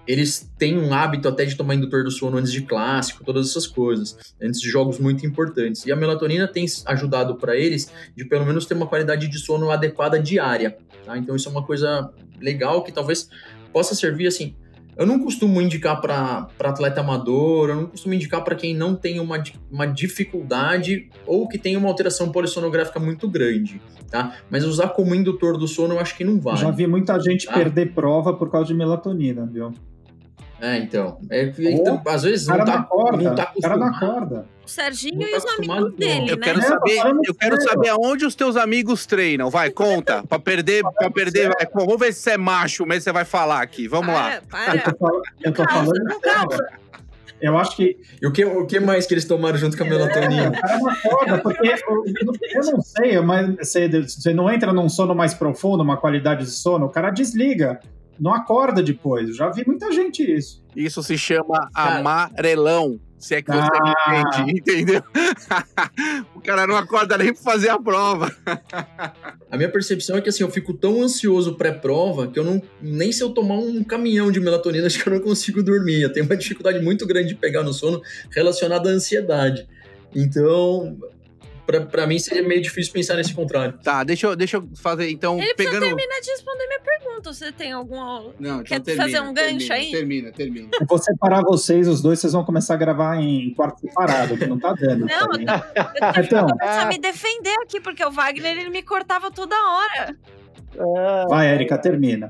G: Eles têm um hábito até de tomar indutor do sono antes de clássico, todas essas coisas, antes de jogos muito importantes. E a melatonina tem ajudado para eles de pelo menos ter uma qualidade de sono adequada diária. Tá? Então isso é uma coisa legal que talvez possa servir assim. Eu não costumo indicar para atleta amador, eu não costumo indicar para quem não tem uma, uma dificuldade ou que tem uma alteração polissonográfica muito grande, tá? Mas usar como indutor do sono eu acho que não vale.
F: Já vi muita gente
G: Ah.
F: perder prova por causa de melatonina, viu?
G: É, então. É, então às vezes
F: O cara
G: não tá,
F: corda,
G: não tá
F: o cara na corda.
C: O Serginho
G: Não
C: e
G: tá
C: os amigos dele,
D: Eu
C: né?
D: quero
F: É,
D: saber,
F: falando
D: eu quero saber aonde os teus amigos treinam. Vai, conta. Pra perder, pra perder. Vai. Pô, Vamos ver se você é macho, mesmo você vai falar aqui. Vamos lá.
C: Para,
F: Eu
C: para.
F: tô, fal- eu tô falando
C: calma.
F: Eu acho que
G: E o que, o que mais que eles tomaram junto com a
F: o
G: melatonina?
F: cara na corda, porque eu, eu não sei, mas você, você não entra num sono mais profundo, uma qualidade de sono, o cara desliga, não acorda depois. Eu já vi muita gente isso.
D: Isso se chama amarelão. Se é que você
F: Ah.
D: me entende, entendeu? o cara não acorda nem pra fazer a prova.
G: A minha percepção é que assim, eu fico tão ansioso pré-prova que eu não. Nem se eu tomar um caminhão de melatonina, acho que eu não consigo dormir. Eu tenho uma dificuldade muito grande de pegar no sono relacionada à ansiedade. Então, pra, pra mim seria meio difícil pensar nesse contrário.
D: Tá, deixa eu, deixa eu fazer, então,
C: Ele precisa
D: pegando...
C: terminar de responder minha pergunta. Você tem algum.
D: Não, então
C: Quer
D: termina,
C: fazer um gancho
D: termina,
C: aí?
D: Termina, termina.
F: Eu vou separar vocês, os dois, vocês vão começar a gravar em quarto separado, que não tá dando.
C: Não,
F: pra mim.
C: Eu
F: Então.
C: começar a me defender aqui, porque o Wagner ele me cortava toda hora.
F: Vai, Érica, termina.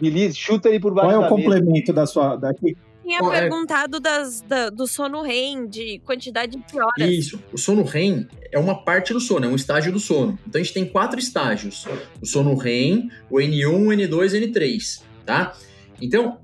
E: Beleza, chuta ele por baixo
F: Qual é o
E: da mesa.
F: complemento da sua. Daqui?
C: Tinha
G: é-
C: perguntado das, da- do sono REM, de quantidade de horas.
G: Isso. O sono REM é uma parte do sono, é um estágio do sono. Então a gente tem quatro estágios: o sono REM, o N1, o N2 e o N3, tá? Então,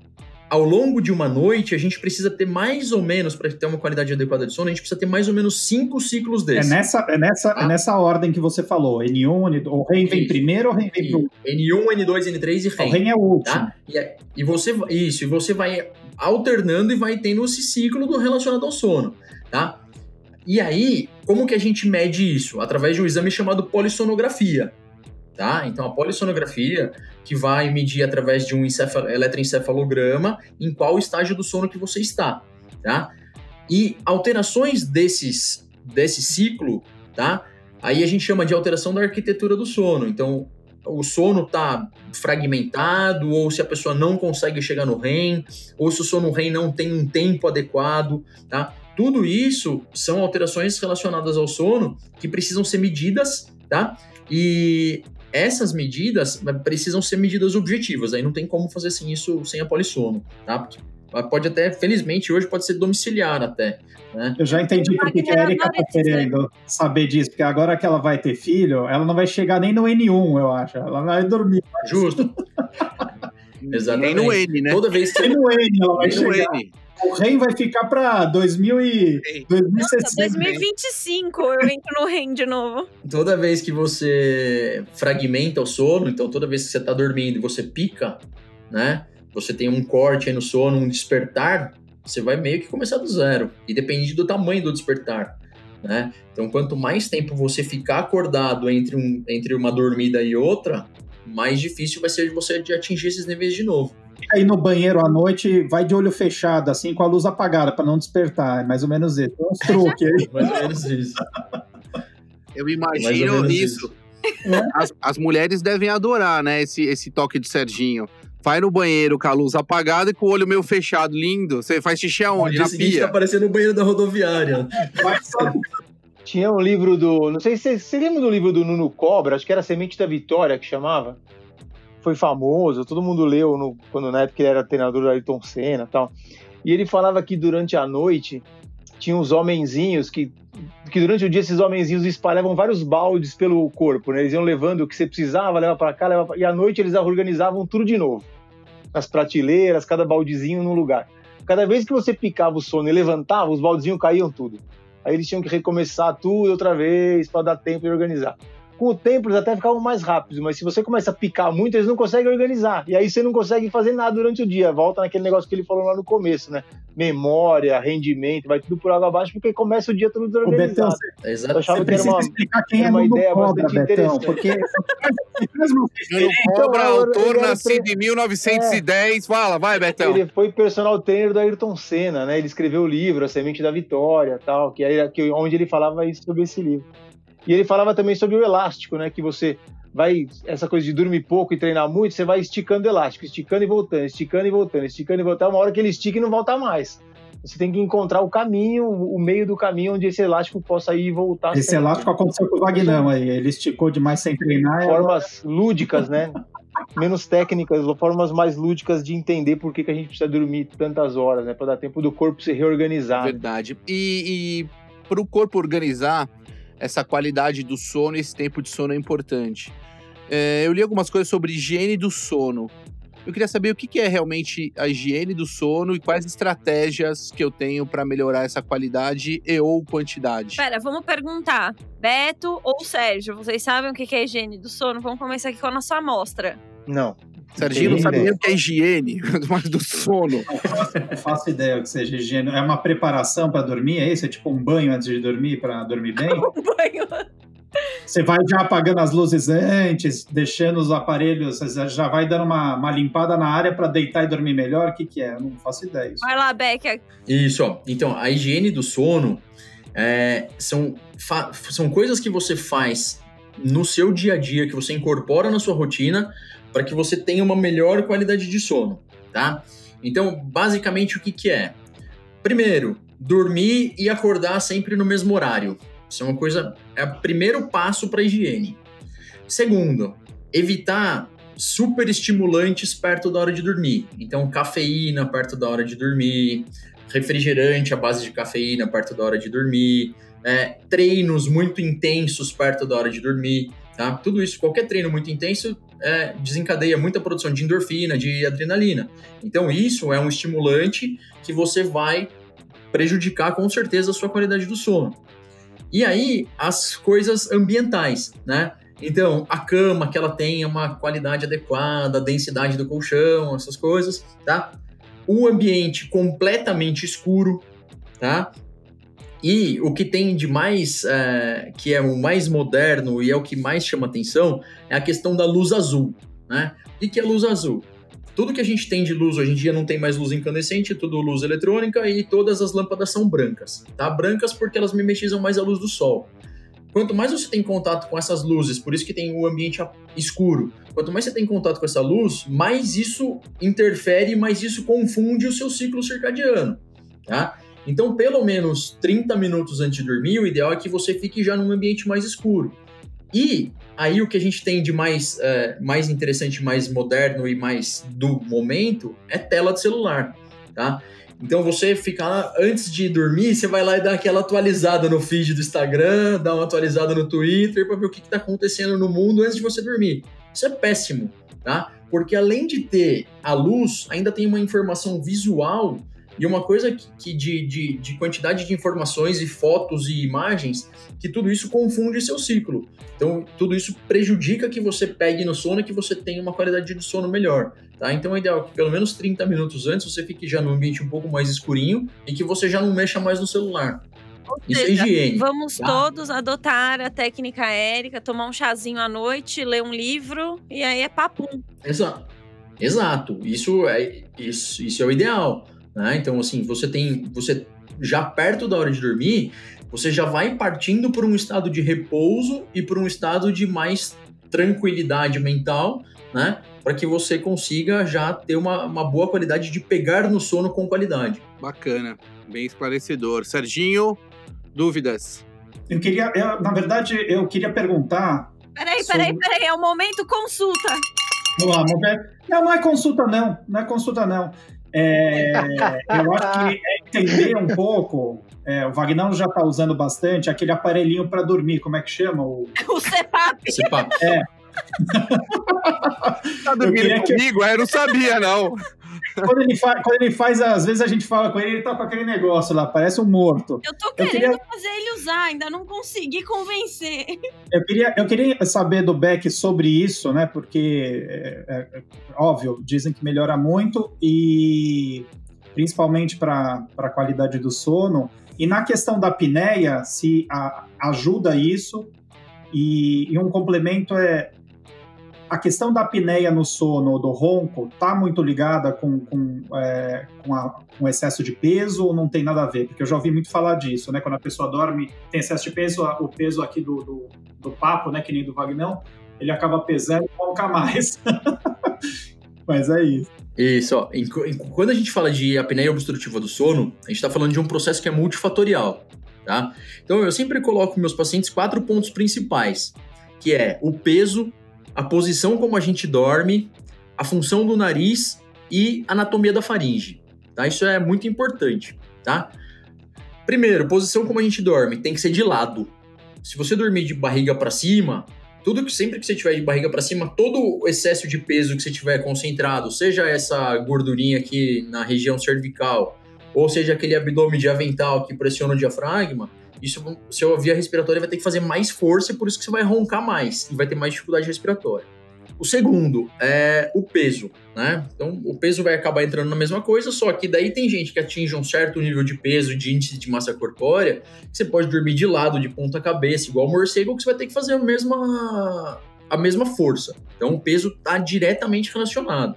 G: ao longo de uma noite, a gente precisa ter mais ou menos, para ter uma qualidade adequada de sono, a gente precisa ter mais ou menos cinco ciclos
F: É
G: desses.
F: nessa, é, nessa, é
G: Ah.
F: nessa ordem que você falou. N1, N2. O REM vem primeiro ou REM vem pro.
G: N1, N2, N3 e
F: O
G: REM.
F: REM é o último.
G: tá? E, é- e você isso, e você vai alternando e vai tendo esse ciclo do relacionado ao sono, tá? E aí, como que a gente mede isso? Através de um exame chamado polissonografia, tá? Então a polissonografia que vai medir através de um encefalo- eletroencefalograma em qual estágio do sono que você está, tá? E alterações desses desse ciclo, tá? Aí a gente chama de alteração da arquitetura do sono. Então, o sono tá fragmentado, ou se a pessoa não consegue chegar no REM, ou se o sono REM não tem um tempo adequado, tá? Tudo isso são alterações relacionadas ao sono que precisam ser medidas, tá? E essas medidas precisam ser medidas objetivas, aí não tem como fazer assim isso sem a polissono, tá? Porque pode até, felizmente, hoje pode ser domiciliar até, né?
F: Eu já entendi por que a Erika tá querendo saber disso, porque agora que ela vai ter filho, ela não vai chegar nem no N1, eu acho. Ela vai dormir.
G: Justo. Exatamente.
D: Nem no N, né?
G: Toda vez que
F: Nem no N ela vai
D: Nem no
F: chegar. O REM vai ficar pra 2000 e...
D: Ei.
F: 2060.
C: 2025 eu entro no REM de novo.
G: toda vez que você fragmenta o sono, então toda vez que você está dormindo e você pica, né? Você tem um corte aí no sono, um despertar, você vai meio que começar do zero. E depende do tamanho do despertar, né? Então, quanto mais tempo você ficar acordado entre, um, entre uma dormida e outra, mais difícil vai ser de você de atingir esses níveis de novo.
F: Aí no banheiro à noite, vai de olho fechado, assim, com a luz apagada, pra não despertar. É mais ou menos isso. Tem uns truques aí.
G: Mais ou menos isso.
D: Eu imagino isso. As, as mulheres devem adorar, né? Esse, esse toque de Serginho. Vai no banheiro com a luz apagada e com o olho meio fechado, lindo. Você faz xixi aonde? Na pia.
G: tá aparecendo o banheiro da rodoviária.
E: Tinha um livro do. Não sei se você, você lembra do livro do Nuno Cobra, acho que era Semente da Vitória que chamava. Foi famoso, todo mundo leu no, quando na época ele era treinador do Ayrton Senna tal. E ele falava que durante a noite tinha uns homenzinhos que. Que durante o dia esses homenzinhos espalhavam vários baldes pelo corpo, né? Eles iam levando o que você precisava, leva para cá, leva pra... e à noite eles organizavam tudo de novo. Nas prateleiras, cada baldezinho num lugar. Cada vez que você picava o sono e levantava, os baldezinhos caíam tudo. Aí eles tinham que recomeçar tudo outra vez para dar tempo de organizar. Com o tempo eles até ficavam mais rápidos, mas se você começa a picar muito, eles não conseguem organizar. E aí você não consegue fazer nada durante o dia. Volta naquele negócio que ele falou lá no começo, né? Memória, rendimento, vai tudo por água abaixo porque começa o dia todo desorganizado.
F: você,
G: É
E: Eu
G: exato.
E: achava
F: você
E: que era uma,
F: explicar quem
E: era
F: é
E: uma ideia
F: Cobra,
E: bastante
F: Betão,
E: interessante.
F: porque
D: Cobra,
E: Então,
D: autor nascido em 1910. Fala, vai, Betão.
E: Ele foi personal trainer do Ayrton Senna, né? Ele escreveu o livro, A Semente da Vitória, tal, que aí que, onde ele falava isso sobre esse livro. E ele falava também sobre o elástico, né? Que você vai essa coisa de dormir pouco e treinar muito, você vai esticando o elástico, esticando e voltando, esticando e voltando, esticando e voltando, uma hora que ele estica e não volta mais. Você tem que encontrar o caminho, o meio do caminho onde esse elástico possa ir e voltar.
F: Esse elástico aconteceu com o Vagnão aí. Ele esticou demais sem treinar. agora-
E: formas lúdicas, né? Menos técnicas, formas mais lúdicas de entender por que, que a gente precisa dormir tantas horas, né? Para dar tempo do corpo se reorganizar. né?
D: Verdade. E, e para o corpo organizar, essa qualidade do sono, esse tempo de sono é importante. É, eu li algumas coisas sobre higiene do sono. Eu queria saber o que que é realmente a higiene do sono e quais estratégias que eu tenho para melhorar essa qualidade e ou quantidade.
C: Pera, vamos perguntar. Beto ou Sérgio, vocês sabem o que que é higiene do sono? Vamos começar aqui com a nossa amostra.
E: Não.
D: Serginho não sabe nem o que é higiene, mas do sono.
F: Não faço ideia o que seja higiene. É uma preparação para dormir, é isso? É tipo um banho antes de dormir para dormir bem?
C: Um banho.
F: Você vai já apagando as luzes antes, deixando os aparelhos, você já vai dando uma, uma limpada na área para deitar e dormir melhor? O que, que é? Eu não faço ideia. Isso.
C: Vai lá, Beck.
G: Isso, ó. Então, a higiene do sono é, são, são coisas que você faz no seu dia a dia, que você incorpora na sua rotina, para que você tenha uma melhor qualidade de sono, tá? Então, basicamente, o que, que é? Primeiro, dormir e acordar sempre no mesmo horário. Isso é uma coisa, é o primeiro passo para higiene. Segundo, evitar super estimulantes perto da hora de dormir. Então, cafeína perto da hora de dormir, refrigerante à base de cafeína perto da hora de dormir, é, treinos muito intensos perto da hora de dormir, tá? Tudo isso, qualquer treino muito intenso é, desencadeia muita produção de endorfina, de adrenalina. Então, isso é um estimulante que você vai prejudicar com certeza a sua qualidade do sono. E aí, as coisas ambientais, né? Então, a cama que ela tenha uma qualidade adequada, a densidade do colchão, essas coisas, tá? O ambiente completamente escuro, tá? E o que tem de mais, é, que é o mais moderno e é o que mais chama atenção, é a questão da luz azul, né? O que é luz azul? Tudo que a gente tem de luz hoje em dia não tem mais luz incandescente, tudo luz eletrônica e todas as lâmpadas são brancas, tá? Brancas porque elas mimetizam mais a luz do sol. Quanto mais você tem contato com essas luzes, por isso que tem o ambiente escuro, quanto mais você tem contato com essa luz, mais isso interfere, mais isso confunde o seu ciclo circadiano, tá? Então, pelo menos 30 minutos antes de dormir, o ideal é que você fique já num ambiente mais escuro. E aí o que a gente tem de mais, é, mais interessante, mais moderno e mais do momento é tela de celular, tá? Então você fica lá, antes de dormir, você vai lá e dá aquela atualizada no feed do Instagram, dá uma atualizada no Twitter para ver o que está acontecendo no mundo antes de você dormir. Isso é péssimo, tá? Porque além de ter a luz, ainda tem uma informação visual e uma coisa que, que de, de, de, quantidade de informações e fotos e imagens, que tudo isso confunde seu ciclo. Então, tudo isso prejudica que você pegue no sono e que você tenha uma qualidade de sono melhor. Tá? Então, é ideal que pelo menos 30 minutos antes você fique já no ambiente um pouco mais escurinho e que você já não mexa mais no celular.
C: Ou Isso é seja, é higiene. Vamos tá? todos adotar a técnica Érica, tomar um chazinho à noite, ler um livro e aí é papum.
G: Exato. Exato. Isso é, isso, isso é o ideal. Né? Então, assim, você tem. Você já perto da hora de dormir, você já vai partindo por um estado de repouso e por um estado de mais tranquilidade mental, né? Para que você consiga já ter uma, uma boa qualidade de pegar no sono com qualidade.
D: Bacana, bem esclarecedor. Serginho, dúvidas?
F: Eu queria, eu, na verdade, eu queria perguntar.
C: Peraí, sobre... peraí, peraí, é o momento consulta.
F: Vamos lá. Não, não é consulta, não. Não é consulta, não. É, eu acho que é entender um pouco. É, o Vagnão já está usando bastante aquele aparelhinho para dormir, como é que chama? O,
C: o CEPAP.
G: CEPAP.
F: É.
D: tá dormindo comigo? Que... É, eu não sabia, não
F: quando, ele quando ele faz, às vezes a gente fala com ele, ele tá com aquele negócio lá, parece um morto.
C: Eu tô querendo eu queria... fazer ele usar, ainda não consegui convencer.
F: Eu queria, eu queria saber do Beck sobre isso, né? Porque, é, é, é óbvio, dizem que melhora muito e principalmente para a qualidade do sono. E na questão da apneia, se a, ajuda isso. E, e um complemento é a questão da apneia no sono, do ronco, tá muito ligada com, com, é, com, a, com excesso de peso ou não tem nada a ver? Porque eu já ouvi muito falar disso, né? Quando a pessoa dorme, tem excesso de peso, o peso aqui do, do, do papo, né? Que nem do Vagnão, ele acaba pesando e ronca mais. Mas é isso.
G: Isso, ó, quando a gente fala de apneia obstrutiva do sono, a gente está falando de um processo que é multifatorial, tá? Então eu sempre coloco meus pacientes quatro pontos principais, que é o peso, a posição como a gente dorme, a função do nariz e anatomia da faringe. Tá? Isso é muito importante, tá? Primeiro, posição como a gente dorme, tem que ser de lado. Se você dormir de barriga para cima, tudo que sempre que você tiver de barriga para cima, todo o excesso de peso que você tiver concentrado, seja essa gordurinha aqui na região cervical, ou seja aquele abdômen de avental que pressiona o diafragma, isso seu via respiratória vai ter que fazer mais força, por isso que você vai roncar mais e vai ter mais dificuldade respiratória. O segundo é o peso, né? Então, o peso vai acabar entrando na mesma coisa, só que daí tem gente que atinge um certo nível de peso, de índice de massa corpórea, que você pode dormir de lado, de ponta cabeça, igual morcego, que você vai ter que fazer a mesma, a mesma força. Então, o peso está diretamente relacionado.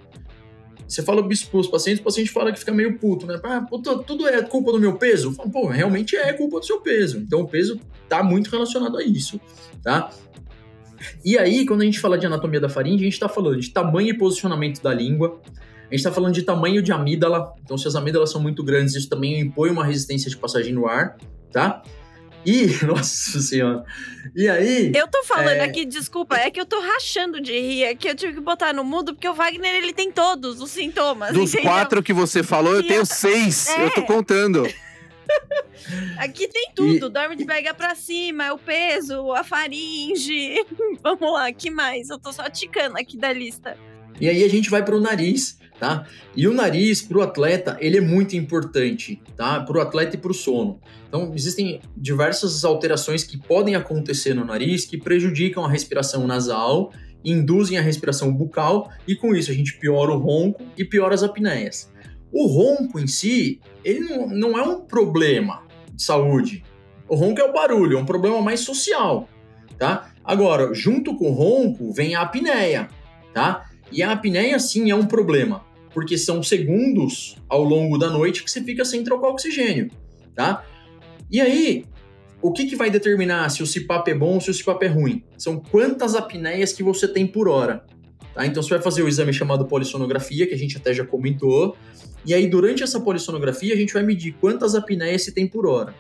G: Você fala para os pacientes, o paciente fala que fica meio puto, né? Ah, puta, tudo é culpa do meu peso? Falo, Pô, realmente é culpa do seu peso. Então o peso está muito relacionado a isso, tá? E aí, quando a gente fala de anatomia da faringe, a gente está falando de tamanho e posicionamento da língua, a gente está falando de tamanho de amígdala, então se as amígdalas são muito grandes, isso também impõe uma resistência de passagem no ar, tá? E, nossa senhora. E aí.
C: Eu tô falando
G: é...
C: aqui, desculpa, é que eu tô rachando de rir, é que eu tive que botar no mudo, porque o Wagner ele tem todos os sintomas.
D: Dos
C: entendeu?
D: quatro que você falou, eu
C: E
D: tenho
C: eu-
D: seis.
C: É.
D: Eu tô contando.
C: Aqui tem tudo, dorme de barriga pra cima, é o peso, a faringe. Vamos lá, que mais? Eu tô só ticando aqui da lista.
G: E aí a gente vai para o nariz, tá? E o nariz para o atleta, ele é muito importante, tá? Para o atleta e para o sono. Então, existem diversas alterações que podem acontecer no nariz que prejudicam a respiração nasal, induzem a respiração bucal e com isso a gente piora o ronco e piora as apneias. O ronco em si, ele não, não é um problema de saúde. O ronco é o barulho, é um problema mais social, tá? Agora, junto com o ronco vem a apneia, tá? E a apneia, sim, é um problema, porque são segundos ao longo da noite que você fica sem trocar oxigênio, tá? E aí, o que, que vai determinar se o CPAP é bom ou se o CPAP é ruim? São quantas apneias que você tem por hora, tá? Então, você vai fazer o exame chamado polissonografia, que a gente até já comentou, e aí, durante essa polissonografia, a gente vai medir quantas apneias se tem por hora.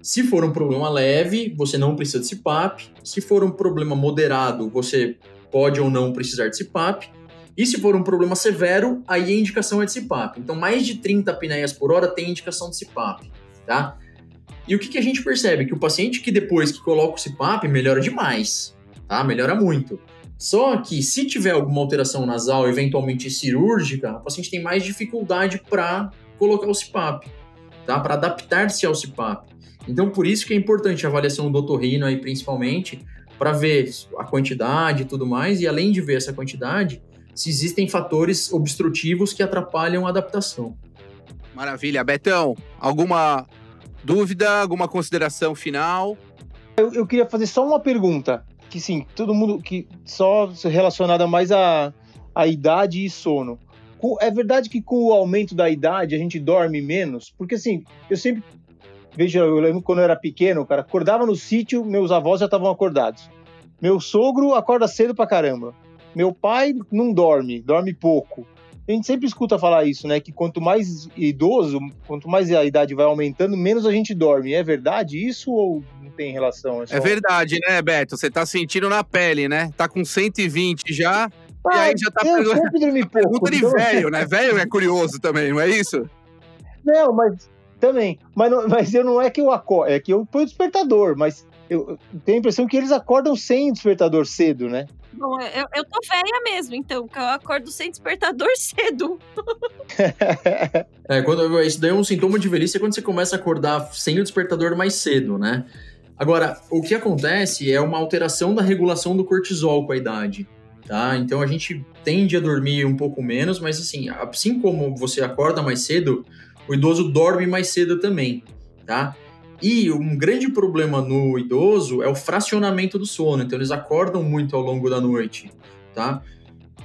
G: Se for um problema leve, você não precisa de CPAP. Se for um problema moderado, você pode ou não precisar de CPAP. E se for um problema severo, aí a indicação é de CPAP. Então, mais de 30 apneias por hora tem indicação de CPAP, tá? E o que, que a gente percebe? Que o paciente que depois que coloca o CPAP melhora demais, tá? Melhora muito. Só que se tiver alguma alteração nasal, eventualmente cirúrgica, o paciente tem mais dificuldade para colocar o CPAP, tá? Para adaptar-se ao CPAP. Então, por isso que é importante a avaliação do otorrino aí, principalmente, para ver a quantidade e tudo mais, e além de ver essa quantidade, se existem fatores obstrutivos que atrapalham a adaptação.
D: Maravilha. Betão, alguma dúvida, alguma consideração final?
E: Eu, eu queria fazer só uma pergunta, que sim, todo mundo que só relacionada mais à, à idade e sono. É verdade que com o aumento da idade a gente dorme menos? Porque assim, eu sempre vejo, eu lembro quando eu era pequeno, cara, acordava no sítio, meus avós já estavam acordados. Meu sogro acorda cedo pra caramba. Meu pai não dorme, dorme pouco. A gente sempre escuta falar isso, né? Que quanto mais idoso, quanto mais a idade vai aumentando, menos a gente dorme. É verdade isso ou não tem relação? só-
D: É verdade, né, Beto? Você tá sentindo na pele, né? Tá com 120 já.
E: Ah,
D: aí já tá
E: eu sempre dormi pouco.
D: Pergunta de
E: então-
D: velho, né? Velho é curioso também, não é isso?
E: Não, mas também. Mas, não- mas eu não é que eu acordo, é que eu ponho o despertador, mas eu eu tenho a impressão que eles acordam sem despertador cedo, né?
C: Bom, eu, eu tô velha mesmo, então, que eu acordo sem despertador cedo.
G: É, quando, isso daí é um sintoma de velhice é quando você começa a acordar sem o despertador mais cedo, né? Agora, o que acontece é uma alteração da regulação do cortisol com a idade, tá? Então a gente tende a dormir um pouco menos, mas assim, assim como você acorda mais cedo, o idoso dorme mais cedo também, tá? E um grande problema no idoso é o fracionamento do sono, então eles acordam muito ao longo da noite, tá?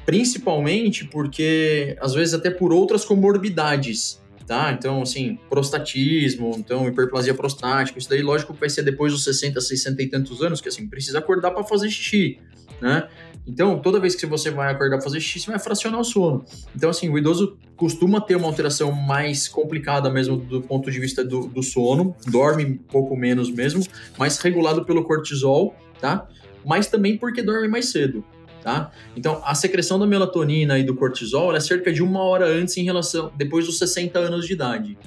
G: Principalmente porque, às vezes, até por outras comorbidades, tá? Então, assim, prostatismo, então, hiperplasia prostática, isso daí, lógico vai ser depois dos 60, 60 e tantos anos, que, assim, precisa acordar para fazer xixi, né? Então, toda vez que você vai acordar fazer xixi, você vai fracionar o sono. Então, assim, o idoso costuma ter uma alteração mais complicada mesmo do ponto de vista do, do sono, dorme um pouco menos mesmo, mais regulado pelo cortisol, tá? Mas também porque dorme mais cedo, tá? Então, a secreção da melatonina e do cortisol é cerca de uma hora antes em relação, depois dos 60 anos de idade.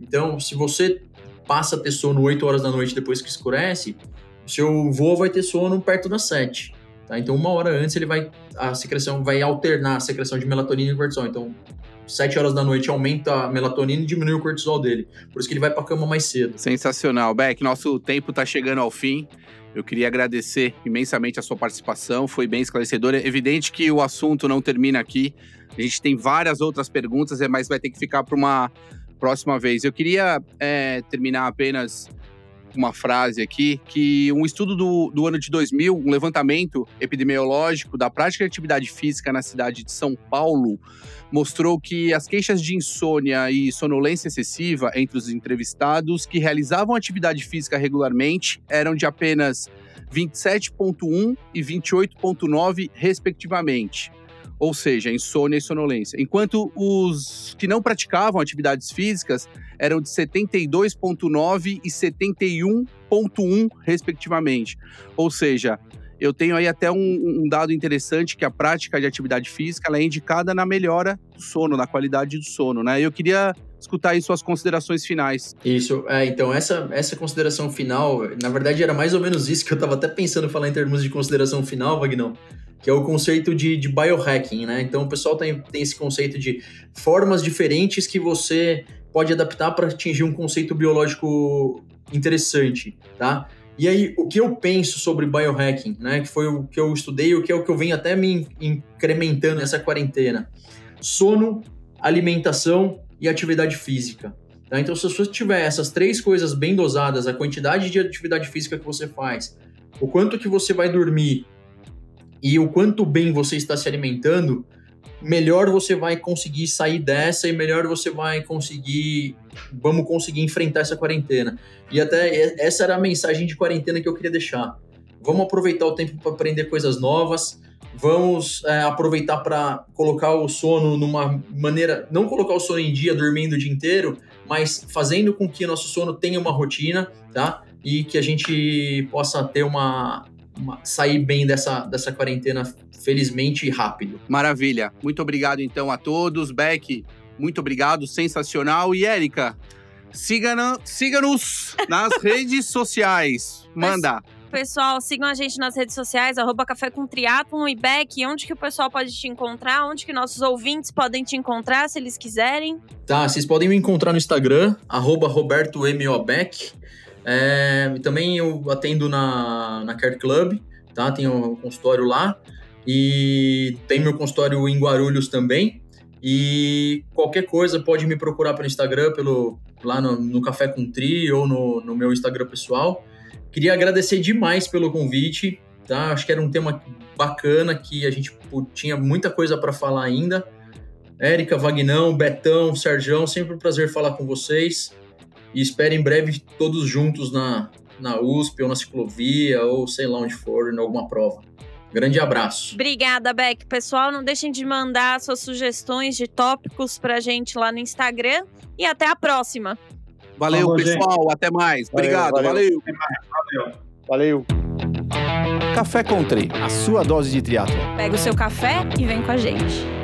G: Então, se você passa a ter sono 8 horas da noite depois que escurece, o seu voo vai ter sono perto das 7. Tá? Então, uma hora antes ele vai a secreção vai alternar a secreção de melatonina e cortisol. Então, 7 horas da noite aumenta a melatonina e diminui o cortisol dele. Por isso que ele vai pra cama mais cedo.
D: Sensacional. Beck, nosso tempo tá chegando ao fim. Eu queria agradecer imensamente a sua participação, foi bem esclarecedora. É evidente que o assunto não termina aqui. A gente tem várias outras perguntas, é, mas vai ter que ficar para uma próxima vez. Eu queria é, terminar apenas uma frase aqui, que um estudo do, do ano de 2000, um levantamento epidemiológico da prática de atividade física na cidade de São Paulo, mostrou que as queixas de insônia e sonolência excessiva entre os entrevistados que realizavam atividade física regularmente eram de apenas 27,1 e 28,9, respectivamente. Ou seja, insônia e sonolência. Enquanto os que não praticavam atividades físicas eram de 72,9 e 71,1, respectivamente. Ou seja, eu tenho aí até um, um, dado interessante que a prática de atividade física é indicada na melhora do sono, na qualidade do sono, né? Eu queria escutar aí suas considerações finais.
G: Isso, é, então essa, essa consideração final, na verdade era mais ou menos isso que eu estava até pensando falar em termos de consideração final, Vagnão, que é o conceito de, de biohacking, né? Então o pessoal tem, tem esse conceito de formas diferentes que você pode adaptar para atingir um conceito biológico interessante, tá? E aí, o que eu penso sobre biohacking, né? Que foi o que eu estudei, o que é o que eu venho até me incrementando nessa quarentena. Sono, alimentação e atividade física. Tá? Então, se você tiver essas três coisas bem dosadas, a quantidade de atividade física que você faz, o quanto que você vai dormir e o quanto bem você está se alimentando, melhor você vai conseguir sair dessa e melhor você vai conseguir, vamos conseguir enfrentar essa quarentena. E até essa era a mensagem de quarentena que eu queria deixar. Vamos aproveitar o tempo para aprender coisas novas, vamos é, aproveitar para colocar o sono numa maneira, não colocar o sono em dia dormindo o dia inteiro, mas fazendo com que nosso sono tenha uma rotina, tá? E que a gente possa ter uma, uma sair bem dessa, dessa quarentena felizmente rápido.
D: Maravilha. Muito obrigado então a todos. Beck, muito obrigado, sensacional. E Érica, siga-nos siga nas redes sociais. Manda.
C: Pessoal, sigam a gente nas redes sociais, arroba Café com Triatlon e. Onde que o pessoal pode te encontrar? Onde que nossos ouvintes podem te encontrar, se eles quiserem?
G: Tá, vocês podem me encontrar no Instagram, arroba. É, também eu atendo na, na Care Club, tá? Tenho um consultório lá. E tem meu consultório em Guarulhos também. E qualquer coisa pode me procurar pelo Instagram, pelo, lá no, no Café com Tri ou no, no meu Instagram pessoal. Queria agradecer demais pelo convite, tá? Acho que era um tema bacana que a gente tinha muita coisa para falar ainda. Érica, Vagnão, Betão, Serjão, sempre um prazer falar com vocês. E espero em breve todos juntos na, na USP ou na ciclovia ou sei lá onde for, em alguma prova. Grande abraço.
C: Obrigada, Beck. Pessoal, não deixem de mandar suas sugestões de tópicos pra gente lá no Instagram. E até a próxima.
D: Valeu, Falou, pessoal. Gente. Até mais. Valeu, Obrigado. Valeu.
E: Valeu. valeu.
B: Café Country, a sua dose de triatlo.
C: Pega o seu café e vem com a gente.